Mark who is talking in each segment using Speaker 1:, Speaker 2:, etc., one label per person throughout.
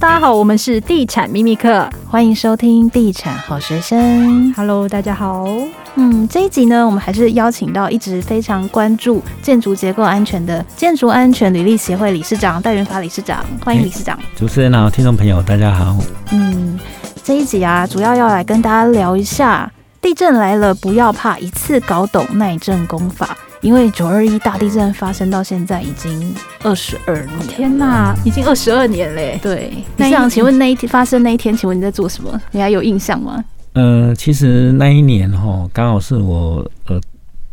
Speaker 1: 大家好，我们是地产秘密课，
Speaker 2: 欢迎收听地产好学生。
Speaker 1: Hello，大家好。
Speaker 2: 嗯，这一集呢，我们还是邀请到一直非常关注建筑结构安全的建筑安全履历协会理事长戴元法理事长，欢迎理事长。
Speaker 3: 欸、主持人好，听众朋友大家好。
Speaker 2: 嗯，这一集啊，主要要来跟大家聊一下，地震来了不要怕，一次搞懂耐震功法。因为九二一大地震发生到现在已经二十二年，
Speaker 1: 天哪，已经二十二年嘞！
Speaker 2: 对，那想请问那一天发生那一天，请问你在做什么？你还有印象吗？
Speaker 3: 呃，其实那一年哈，刚好是我呃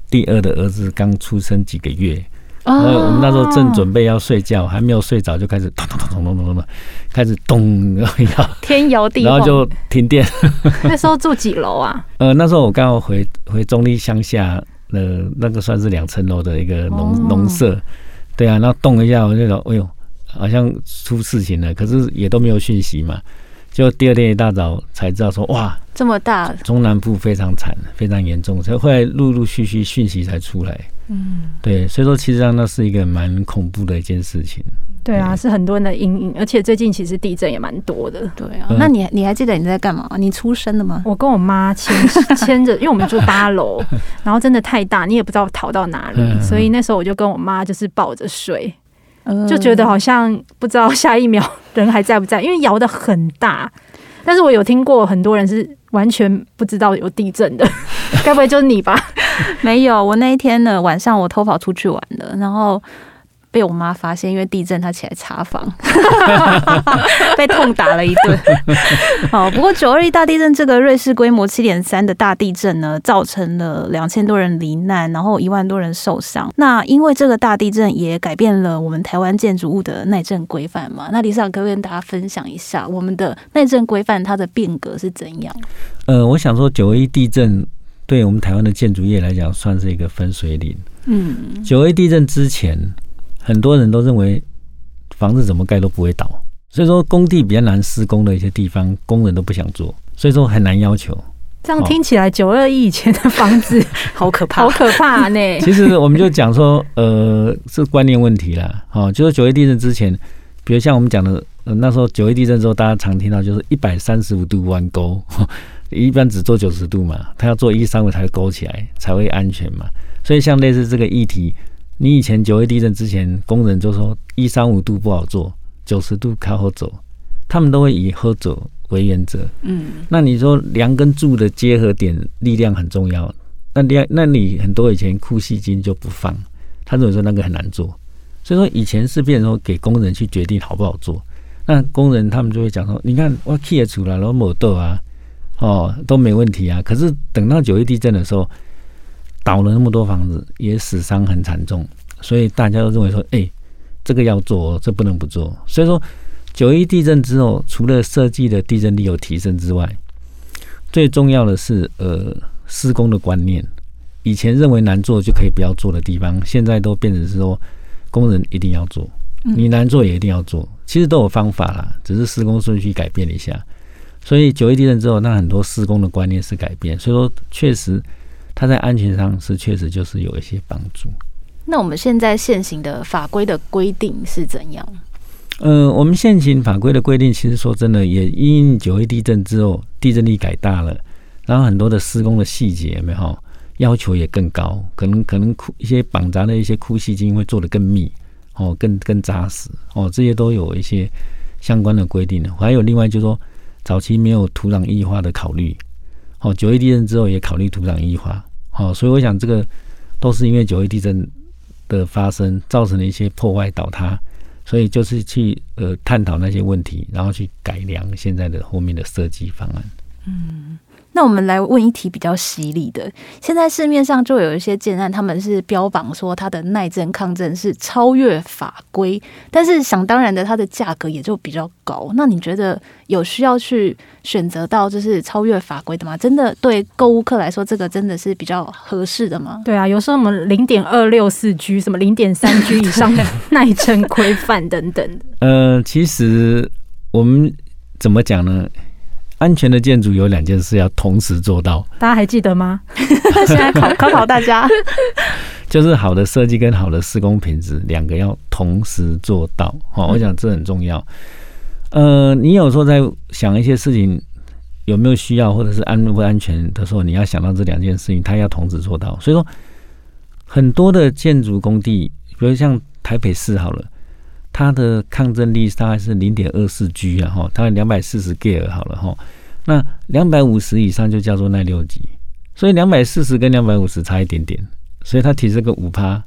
Speaker 3: 第二的儿子刚出生几个月，然后我们那时候正准备要睡觉，还没有睡着，就开始咚咚咚咚咚咚咚，开始咚，然后摇
Speaker 2: 天摇地，
Speaker 3: 然后就停电。
Speaker 1: 那时候住几楼啊？
Speaker 3: 呃，那时候我刚好回回中坜乡下。呃，那个算是两层楼的一个农农舍，对啊，然后动一下，我就说，哎呦，好像出事情了，可是也都没有讯息嘛，就第二天一大早才知道说，哇，
Speaker 2: 这么大，
Speaker 3: 中南部非常惨，非常严重，所以后来陆陆续续讯息才出来，嗯，对，所以说其实上那是一个蛮恐怖的一件事情。
Speaker 1: 对啊，是很多人的阴影，而且最近其实地震也蛮多的。
Speaker 2: 对啊，那你你还记得你在干嘛？你出生了吗？
Speaker 1: 我跟我妈牵牵着，因为我们住八楼，然后真的太大，你也不知道逃到哪里，所以那时候我就跟我妈就是抱着睡，就觉得好像不知道下一秒人还在不在，因为摇得很大。但是我有听过很多人是完全不知道有地震的，该不会就是你吧？
Speaker 2: 没有，我那一天呢晚上我偷跑出去玩的，然后。被我妈发现，因为地震，她起来查房，被痛打了一顿。好，不过九二一大地震这个瑞士规模七点三的大地震呢，造成了两千多人罹难，然后一万多人受伤。那因为这个大地震也改变了我们台湾建筑物的耐震规范嘛？那理事长可不可以跟大家分享一下我们的耐震规范它的变革是怎样？
Speaker 3: 呃，我想说九二一地震对我们台湾的建筑业来讲算是一个分水岭。嗯，九二一地震之前。很多人都认为房子怎么盖都不会倒，所以说工地比较难施工的一些地方，工人都不想做，所以说很难要求。
Speaker 1: 这样听起来，九二一以前的房子 好可怕，好可怕呢。
Speaker 3: 其实我们就讲说，呃，是观念问题啦。哦，就是九一地震之前，比如像我们讲的，呃，那时候九一地震之后，大家常听到就是一百三十五度弯钩，一般只做九十度嘛，他要做一三五才勾起来才会安全嘛。所以像类似这个议题。你以前九月地震之前，工人就说一三五度不好做，九十度靠后走，他们都会以后走为原则。嗯，那你说梁跟柱的结合点力量很重要，那梁那你很多以前库细筋就不放，他认为说那个很难做，所以说以前是变成说给工人去决定好不好做，那工人他们就会讲说，你看我砌出来了，某豆啊，哦都没问题啊，可是等到九月地震的时候。倒了那么多房子，也死伤很惨重，所以大家都认为说，哎、欸，这个要做，这不能不做。所以说，九一地震之后，除了设计的地震力有提升之外，最重要的是，呃，施工的观念。以前认为难做就可以不要做的地方，现在都变成是说，工人一定要做，你难做也一定要做。其实都有方法啦，只是施工顺序改变了一下。所以九一地震之后，那很多施工的观念是改变，所以说确实。它在安全上是确实就是有一些帮助。
Speaker 2: 那我们现在现行的法规的规定是怎样？
Speaker 3: 呃，我们现行法规的规定，其实说真的，也因九一地震之后，地震力改大了，然后很多的施工的细节有没有要求也更高，可能可能库一些绑扎的一些库细筋会做得更密哦，更更扎实哦，这些都有一些相关的规定的。还有另外就是说，早期没有土壤异化的考虑。哦，九一地震之后也考虑土壤异化，哦，所以我想这个都是因为九一地震的发生造成了一些破坏倒塌，所以就是去呃探讨那些问题，然后去改良现在的后面的设计方案。
Speaker 2: 嗯。那我们来问一题比较犀利的，现在市面上就有一些建案，他们是标榜说它的耐震抗震是超越法规，但是想当然的，它的价格也就比较高。那你觉得有需要去选择到就是超越法规的吗？真的对购物客来说，这个真的是比较合适的吗？
Speaker 1: 对啊，有时候我们零点二六四 G，什么零点三 G 以上的耐震规范等等。
Speaker 3: 呃，其实我们怎么讲呢？安全的建筑有两件事要同时做到，
Speaker 1: 大家还记得吗？
Speaker 2: 现在考 考考大家，
Speaker 3: 就是好的设计跟好的施工品质两个要同时做到。好，我想这很重要。呃，你有时候在想一些事情有没有需要，或者是安不安全的时候，你要想到这两件事情，它要同时做到。所以说，很多的建筑工地，比如像台北市好了，它的抗震力大概是零点二四 G 啊，哈，它两百四十 G 好了哈，那两百五十以上就叫做耐六级，所以两百四十跟两百五十差一点点，所以它提这个五趴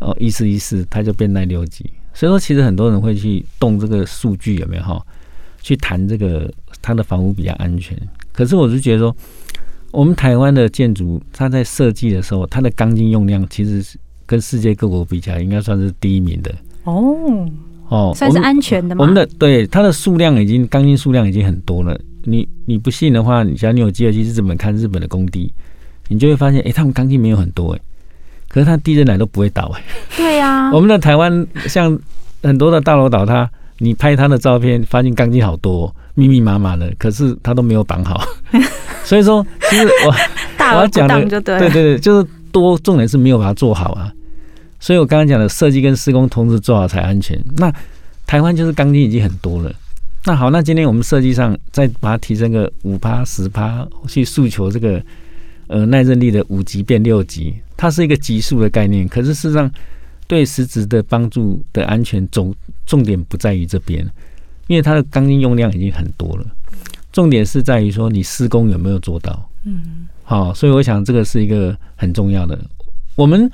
Speaker 3: 哦，一四一四，它就变耐六级。所以说，其实很多人会去动这个数据有没有哈？去谈这个它的房屋比较安全。可是我是觉得说，我们台湾的建筑，它在设计的时候，它的钢筋用量其实是跟世界各国比较，应该算是第一名的。
Speaker 1: 哦
Speaker 3: 哦，
Speaker 1: 算是安全的吗？
Speaker 3: 我们的对它的数量已经钢筋数量已经很多了。你你不信的话，你假如你有机会去日本看日本的工地，你就会发现，哎，他们钢筋没有很多哎。可是它地震来都不会倒哎，
Speaker 1: 对呀。
Speaker 3: 我们的台湾像很多的大楼倒塌，你拍它的照片，发现钢筋好多，密密麻麻的，可是它都没有绑好。所以说，其实我 我要讲的，对对对，就是多，重点是没有把它做好啊。所以我刚刚讲的设计跟施工同时做好才安全。那台湾就是钢筋已经很多了。那好，那今天我们设计上再把它提升个五趴十趴，去诉求这个呃耐震力的五级变六级。它是一个级数的概念，可是事实上对实质的帮助的安全重重点不在于这边，因为它的钢筋用量已经很多了。重点是在于说你施工有没有做到。嗯，好，所以我想这个是一个很重要的。我们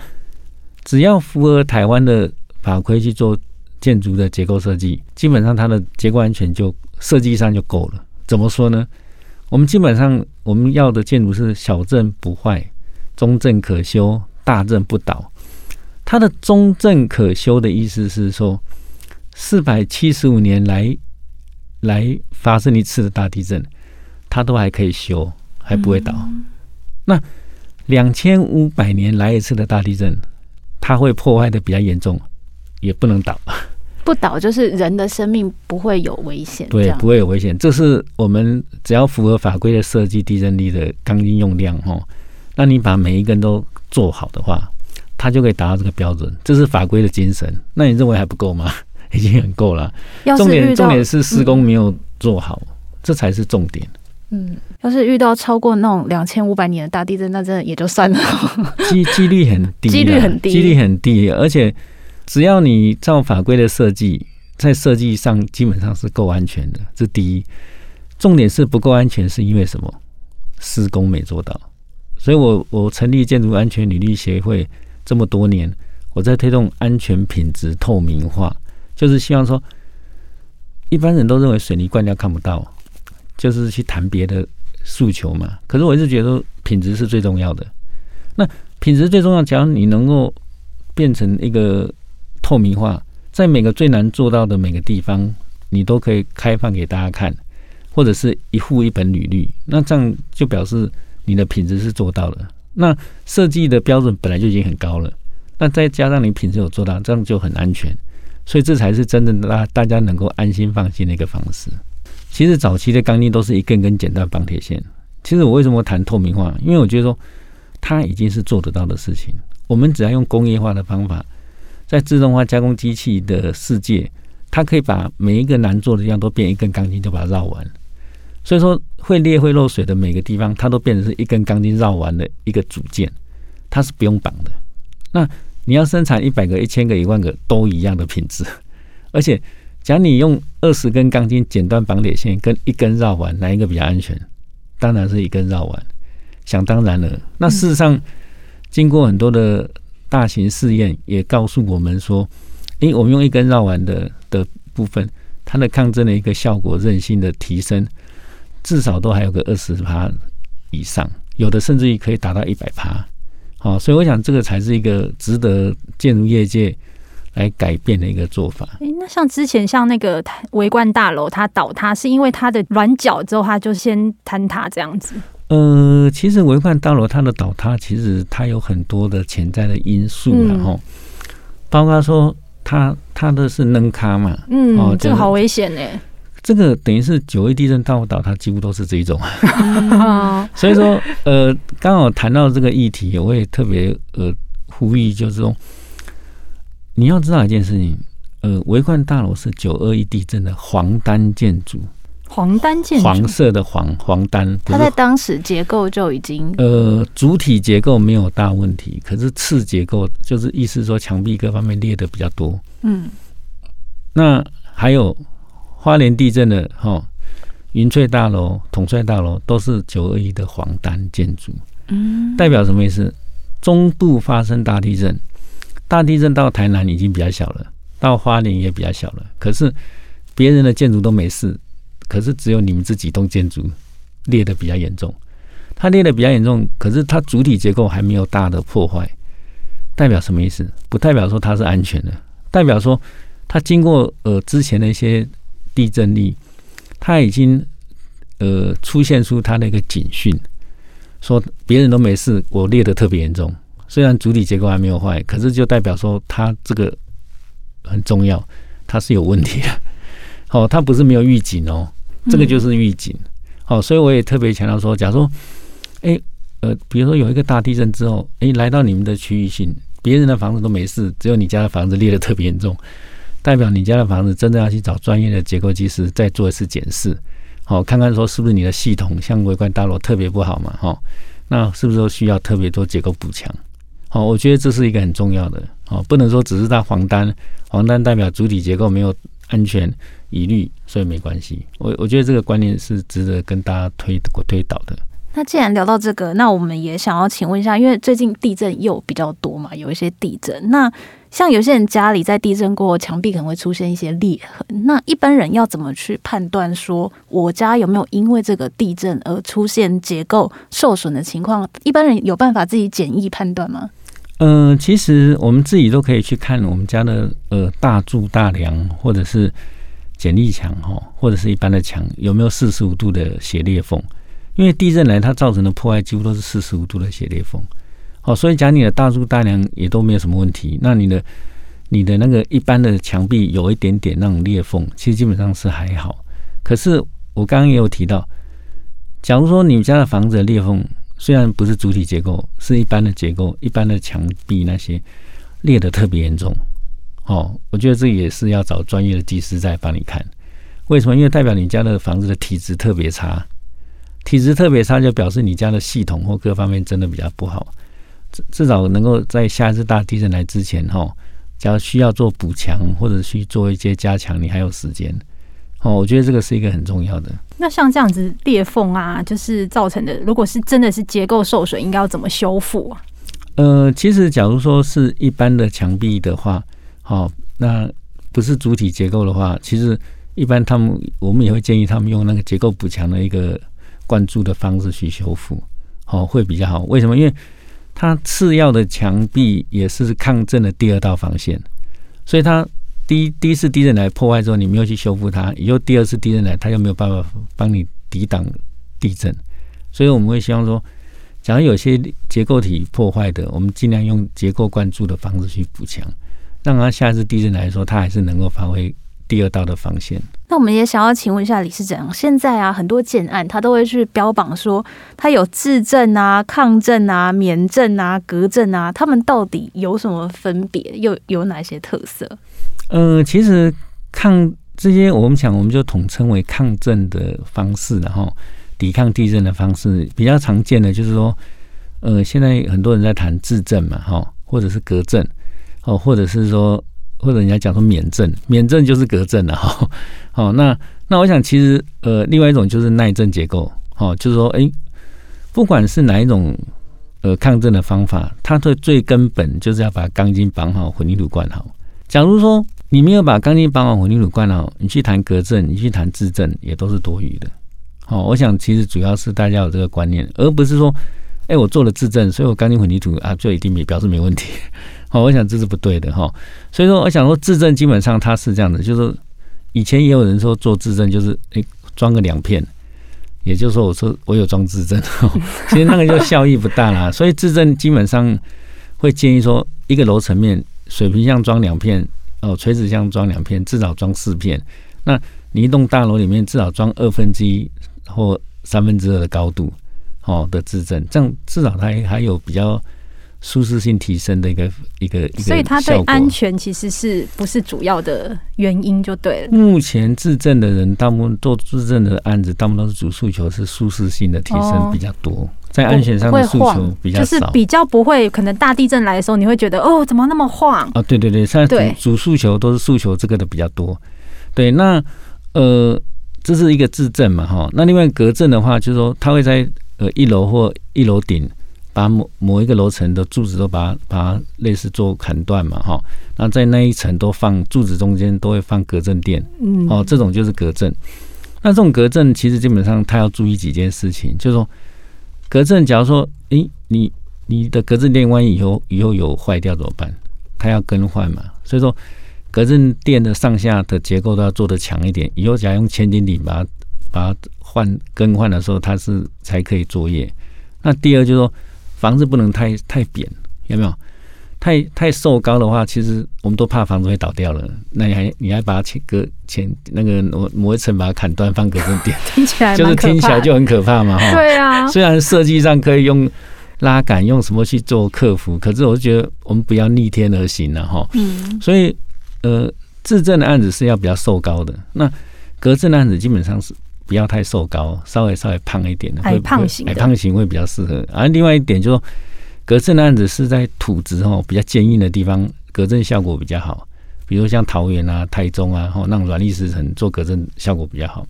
Speaker 3: 只要符合台湾的法规去做建筑的结构设计，基本上它的结构安全就设计上就够了。怎么说呢？我们基本上我们要的建筑是小震不坏。中震可修，大震不倒。它的中震可修的意思是说，四百七十五年来来发生一次的大地震，它都还可以修，还不会倒。嗯、那两千五百年来一次的大地震，它会破坏的比较严重，也不能倒。
Speaker 2: 不倒就是人的生命不会有危险，
Speaker 3: 对，不会有危险。这是我们只要符合法规的设计，地震力的钢筋用量，哦。那你把每一根都做好的话，它就可以达到这个标准，这是法规的精神。那你认为还不够吗？已经很够了。重点重点是施工没有做好，嗯、这才是重点。
Speaker 2: 嗯，要是遇到超过那种两千五百年的大地震，那真的也就算了。
Speaker 3: 几几率很低，几率很低，几率很低。而且只要你照法规的设计，在设计上基本上是够安全的。这第一，重点是不够安全是因为什么？施工没做到。所以我，我我成立建筑安全履历协会这么多年，我在推动安全品质透明化，就是希望说，一般人都认为水泥灌料看不到，就是去谈别的诉求嘛。可是我一直觉得品质是最重要的。那品质最重要，假如你能够变成一个透明化，在每个最难做到的每个地方，你都可以开放给大家看，或者是一户一本履历，那这样就表示。你的品质是做到了，那设计的标准本来就已经很高了，那再加上你品质有做到，这样就很安全，所以这才是真正的大大家能够安心放心的一个方式。其实早期的钢筋都是一根根剪断绑铁线。其实我为什么谈透明化？因为我觉得说它已经是做得到的事情。我们只要用工业化的方法，在自动化加工机器的世界，它可以把每一个难做的地方都变一根钢筋，就把它绕完。所以说，会裂会漏水的每个地方，它都变成是一根钢筋绕完的一个组件，它是不用绑的。那你要生产一百个、一千个、一万个都一样的品质，而且，假如你用二十根钢筋剪断绑铁线，跟一根绕环，哪一个比较安全？当然是一根绕环，想当然了。那事实上，经过很多的大型试验，也告诉我们说，因为，我们用一根绕环的的部分，它的抗震的一个效果、韧性的提升。至少都还有个二十趴以上，有的甚至于可以达到一百趴。好，所以我想这个才是一个值得建筑业界来改变的一个做法。
Speaker 1: 诶，那像之前像那个维冠大楼，它倒塌是因为它的软脚之后，它就先坍塌这样子。
Speaker 3: 呃，其实维冠大楼它的倒塌，其实它有很多的潜在的因素，然后、嗯、包括说它它的是棱卡嘛，
Speaker 1: 嗯，哦，这个好危险哎。
Speaker 3: 这个等于是九一地震倒倒，塌几乎都是这一种。所以说，呃，刚好谈到这个议题，我也特别呃呼吁，就是说，你要知道一件事情，呃，维冠大楼是九二一地震的黄单建筑。
Speaker 1: 黄单建筑，
Speaker 3: 黄色的黄黄单，
Speaker 2: 它在当时结构就已经
Speaker 3: 呃，主体结构没有大问题，可是次结构就是意思说墙壁各方面裂的比较多。嗯，那还有花莲地震的哈，云翠大楼、统帅大楼都是九二一的黄单建筑。嗯，代表什么意思？中部发生大地震，大地震到台南已经比较小了，到花莲也比较小了，可是别人的建筑都没事。可是只有你们这几栋建筑裂的比较严重，它裂的比较严重，可是它主体结构还没有大的破坏，代表什么意思？不代表说它是安全的，代表说它经过呃之前的一些地震力，它已经呃出现出它的一个警讯，说别人都没事，我裂的特别严重，虽然主体结构还没有坏，可是就代表说它这个很重要，它是有问题的。哦，它不是没有预警哦。这个就是预警，好，所以我也特别强调说，假如说，哎，呃，比如说有一个大地震之后，哎，来到你们的区域性，别人的房子都没事，只有你家的房子裂的特别严重，代表你家的房子真的要去找专业的结构技师再做一次检视，好，看看说是不是你的系统像维冠大楼特别不好嘛，哈，那是不是需要特别多结构补强？哦，我觉得这是一个很重要的，哦，不能说只是在黄单，黄单代表主体结构没有安全。疑虑，所以没关系。我我觉得这个观念是值得跟大家推推导的。
Speaker 2: 那既然聊到这个，那我们也想要请问一下，因为最近地震又比较多嘛，有一些地震。那像有些人家里在地震过后，墙壁可能会出现一些裂痕。那一般人要怎么去判断说我家有没有因为这个地震而出现结构受损的情况？一般人有办法自己简易判断吗？
Speaker 3: 嗯、其实我们自己都可以去看我们家的呃大柱大梁，或者是。剪力墙哈，或者是一般的墙，有没有四十五度的斜裂缝？因为地震来，它造成的破坏几乎都是四十五度的斜裂缝。好，所以讲你的大柱大梁也都没有什么问题。那你的你的那个一般的墙壁有一点点那种裂缝，其实基本上是还好。可是我刚刚也有提到，假如说你们家的房子的裂缝虽然不是主体结构，是一般的结构，一般的墙壁那些裂的特别严重。哦，我觉得这也是要找专业的技师在帮你看。为什么？因为代表你家的房子的体质特别差，体质特别差就表示你家的系统或各方面真的比较不好。至至少能够在下一次大地震来之前，哈，假如需要做补强或者去做一些加强，你还有时间。哦，我觉得这个是一个很重要的。
Speaker 1: 那像这样子裂缝啊，就是造成的，如果是真的是结构受损，应该要怎么修复啊？
Speaker 3: 呃，其实假如说是一般的墙壁的话。好，那不是主体结构的话，其实一般他们我们也会建议他们用那个结构补强的一个灌注的方式去修复，好，会比较好。为什么？因为它次要的墙壁也是抗震的第二道防线，所以它第一第一次地震来破坏之后，你没有去修复它，以后第二次地震来，它又没有办法帮你抵挡地震，所以我们会希望说，假如有些结构体破坏的，我们尽量用结构灌注的方式去补强。让它下一次地震来说，它还是能够发挥第二道的防线。
Speaker 2: 那我们也想要请问一下理事长，现在啊，很多建案他都会去标榜说，它有制震啊、抗震啊、免震啊、隔震啊，他们到底有什么分别？又有哪些特色？
Speaker 3: 呃，其实抗这些，我们想我们就统称为抗震的方式，然后抵抗地震的方式比较常见的就是说，呃，现在很多人在谈自震嘛，哈，或者是隔震。哦，或者是说，或者人家讲说免震，免震就是隔震了哈。好，那那我想其实呃，另外一种就是耐震结构。好，就是说，哎，不管是哪一种呃抗震的方法，它的最根本就是要把钢筋绑好，混凝土灌好。假如说你没有把钢筋绑好，混凝土灌好，你去谈隔震，你去谈制震，也都是多余的。好，我想其实主要是大家有这个观念，而不是说，哎，我做了制震，所以我钢筋混凝土啊就一定没表示没问题。好，我想这是不对的哈。所以说，我想说，制震基本上它是这样的，就是以前也有人说做制震就是诶装个两片，也就是说我说我有装制震，其实那个就效益不大啦。所以制震基本上会建议说，一个楼层面水平向装两片，哦垂直向装两片，至少装四片。那你一栋大楼里面至少装二分之一或三分之二的高度，哦的自震，这样至少它还有比较。舒适性提升的一个一个一个，
Speaker 1: 所以它对安全其实是不是主要的原因就对了。
Speaker 3: 目前自证的人，大部分做自证的案子，大部分都是主诉求是舒适性的提升比较多，哦、在安全上的诉求比较少，
Speaker 1: 就是比较不会可能大地震来的时候，你会觉得哦，怎么那么晃
Speaker 3: 啊？对对对，现在主主诉求都是诉求这个的比较多。对，那呃，这是一个自证嘛，哈。那另外隔震的话，就是说它会在呃一楼或一楼顶。把某某一个楼层的柱子都把它把它类似做砍断嘛，哈，那在那一层都放柱子中间都会放隔震垫，嗯，哦，这种就是隔震。那这种隔震其实基本上它要注意几件事情，就是说隔震，假如说，诶，你你的隔震垫万一以后以后有坏掉怎么办？它要更换嘛，所以说隔震垫的上下的结构都要做的强一点，以后假如用千斤顶把它把它换更换的时候，它是才可以作业。那第二就是说。房子不能太太扁，有没有？太太瘦高的话，其实我们都怕房子会倒掉了。那你还你还把它切割前那个磨磨一层把它砍断放隔震垫，
Speaker 1: 听起来
Speaker 3: 就是听起来就很可怕嘛，哈。
Speaker 1: 对啊，
Speaker 3: 虽然设计上可以用拉杆用什么去做克服，可是我觉得我们不要逆天而行了哈。嗯。所以呃，自证的案子是要比较瘦高的，那隔震的案子基本上是。不要太瘦高，稍微稍微胖一点的，
Speaker 1: 矮胖型，
Speaker 3: 矮胖型会比较适合。而、啊、另外一点就是说，隔震的案子是在土质哦比较坚硬的地方，隔震效果比较好。比如像桃园啊、台中啊，吼那种软砾石层做隔震效果比较好。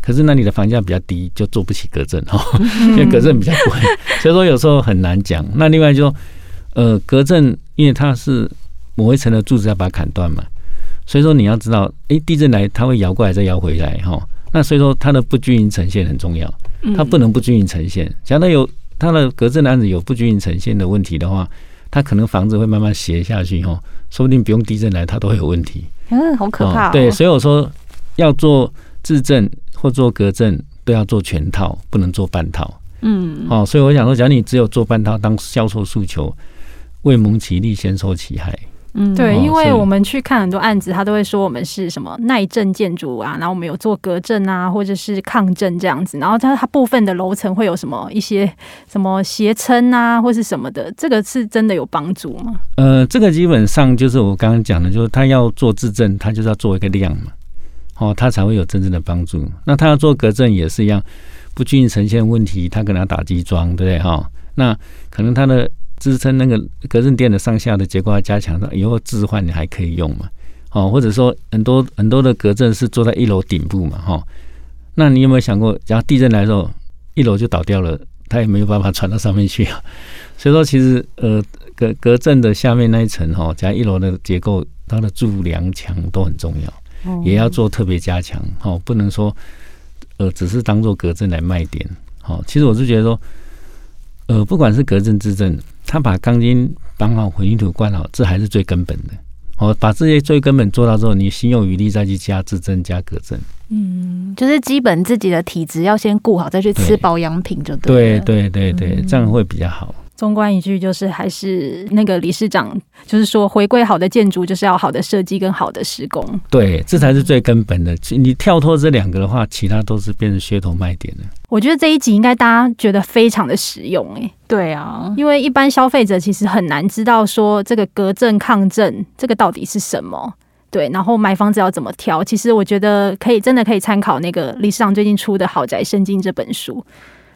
Speaker 3: 可是那里的房价比较低，就做不起隔震哈，因为隔震比较贵，所以说有时候很难讲。那另外就说，呃，隔震因为它是某一层的柱子要把它砍断嘛，所以说你要知道，哎、欸，地震来它会摇过来再摇回来哈。那所以说它的不均匀呈现很重要，它不能不均匀呈现。假如它有它的隔震的案子有不均匀呈现的问题的话，它可能房子会慢慢斜下去哦，说不定不用地震来它都会有问题。
Speaker 2: 嗯，好可怕。
Speaker 3: 对，所以我说要做自证或做隔震都要做全套，不能做半套。嗯，哦，所以我想说，假如你只有做半套当销售诉求，未蒙其利先受其害。
Speaker 1: 嗯，对，因为我们去看很多案子，他都会说我们是什么耐震建筑啊，然后我们有做隔震啊，或者是抗震这样子，然后它它部分的楼层会有什么一些什么斜撑啊，或是什么的，这个是真的有帮助吗？
Speaker 3: 呃，这个基本上就是我刚刚讲的，就是他要做自证，他就是要做一个量嘛，哦，他才会有真正的帮助。那他要做隔震也是一样，不均匀呈现问题，他可能要打基桩，对不对？哈，那可能他的。支撑那个隔震垫的上下的结构要加强的，以后置换你还可以用嘛？哦，或者说很多很多的隔震是坐在一楼顶部嘛？哈，那你有没有想过，假如地震来的时候，一楼就倒掉了，它也没有办法传到上面去啊？所以说，其实呃，隔隔震的下面那一层哈，加一楼的结构，它的柱梁墙都很重要，也要做特别加强。哦，不能说呃，只是当做隔震来卖点。好，其实我是觉得说，呃，不管是隔震自证。他把钢筋绑好，混凝土灌好，这还是最根本的。哦，把这些最根本做到之后，你心有余力再去加自增、加隔增。
Speaker 2: 嗯，就是基本自己的体质要先顾好，再去吃保养品就对。
Speaker 3: 对对对对，这样会比较好。
Speaker 1: 综观一句，就是还是那个理事长，就是说，回归好的建筑，就是要好的设计跟好的施工。
Speaker 3: 对，这才是最根本的。你跳脱这两个的话，其他都是变成噱头卖点了。
Speaker 1: 我觉得这一集应该大家觉得非常的实用，哎，对啊，因为一般消费者其实很难知道说这个隔震抗震这个到底是什么，对，然后买房子要怎么挑。其实我觉得可以，真的可以参考那个理事长最近出的《豪宅圣经》这本书。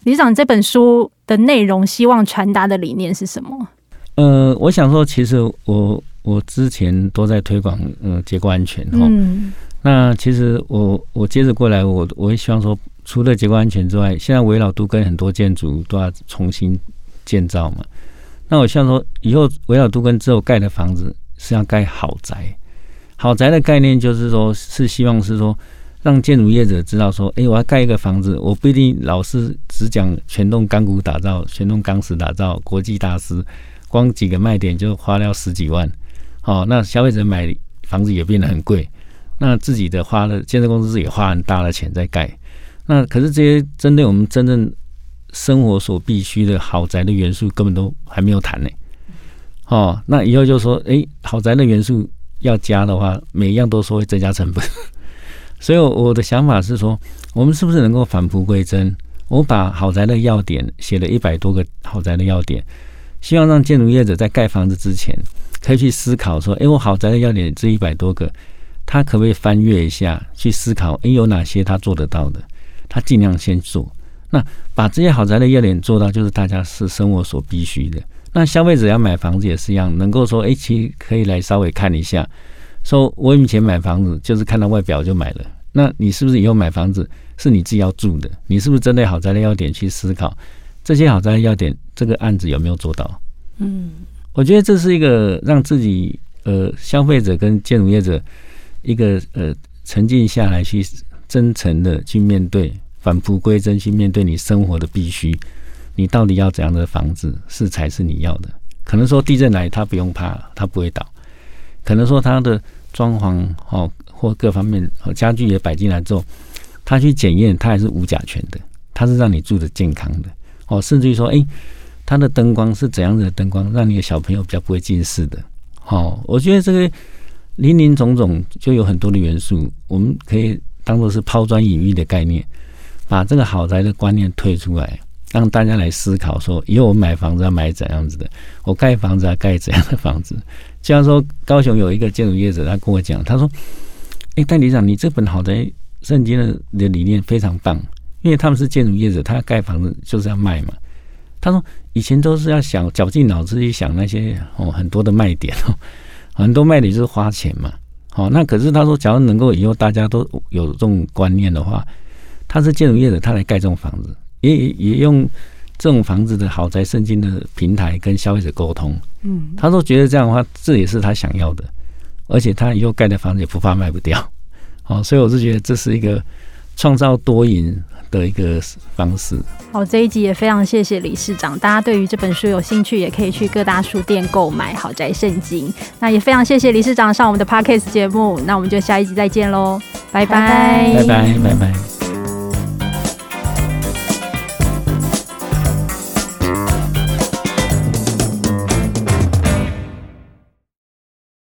Speaker 1: 理事长，这本书的内容，希望传达的理念是什么？
Speaker 3: 呃，我想说，其实我我之前都在推广呃结构安全哈。嗯。那其实我我接着过来，我我也希望说，除了结构安全之外，现在危老都跟很多建筑都要重新建造嘛。那我希望说，以后危老都跟之后盖的房子是要盖豪宅。豪宅的概念就是说，是希望是说。让建筑业者知道说，哎，我要盖一个房子，我不一定老是只讲全栋钢骨打造、全栋钢石打造，国际大师，光几个卖点就花了十几万，好，那消费者买房子也变得很贵，那自己的花了建设公司也花很大的钱在盖，那可是这些针对我们真正生活所必须的豪宅的元素根本都还没有谈呢，哦，那以后就说，哎，豪宅的元素要加的话，每一样都说会增加成本。所以我的想法是说，我们是不是能够返璞归真？我把豪宅的要点写了一百多个豪宅的要点，希望让建筑业者在盖房子之前，可以去思考说，哎，我豪宅的要点这一百多个，他可不可以翻阅一下，去思考，哎，有哪些他做得到的，他尽量先做。那把这些豪宅的要点做到，就是大家是生活所必须的。那消费者要买房子也是一样，能够说，哎，其实可以来稍微看一下，说我以前买房子就是看到外表就买了。那你是不是以后买房子是你自己要住的？你是不是针对豪宅的要点去思考这些豪宅的要点？这个案子有没有做到？嗯，我觉得这是一个让自己呃消费者跟建筑业者一个呃沉静下来去真诚的去面对，返璞归真去面对你生活的必须。你到底要怎样的房子是才是你要的？可能说地震来他不用怕，他不会倒；可能说他的装潢哦。或各方面家具也摆进来之后，他去检验，他还是无甲醛的，他是让你住的健康的哦，甚至于说，哎，他的灯光是怎样子的灯光，让你的小朋友比较不会近视的哦。我觉得这个林林总总就有很多的元素，我们可以当做是抛砖引玉的概念，把这个豪宅的观念推出来，让大家来思考说，以后我买房子要买怎样子的，我盖房子要盖怎样的房子。就像说高雄有一个建筑业者，他跟我讲，他说。哎，代理长，你这本豪宅圣经的的理念非常棒，因为他们是建筑业者，他盖房子就是要卖嘛。他说以前都是要想绞尽脑汁去想那些哦很多的卖点哦，很多卖点就是花钱嘛。好，那可是他说，假如能够以后大家都有这种观念的话，他是建筑业者，他来盖这种房子，也也用这种房子的豪宅圣经的平台跟消费者沟通。嗯，他都觉得这样的话，这也是他想要的。而且他以后盖的房子也不怕卖不掉，好，所以我是觉得这是一个创造多赢的一个方式。
Speaker 1: 好，这一集也非常谢谢理事长，大家对于这本书有兴趣，也可以去各大书店购买《豪宅圣经》。那也非常谢谢理事长上我们的 Podcast 节目，那我们就下一集再见喽，拜拜，
Speaker 3: 拜拜，拜拜。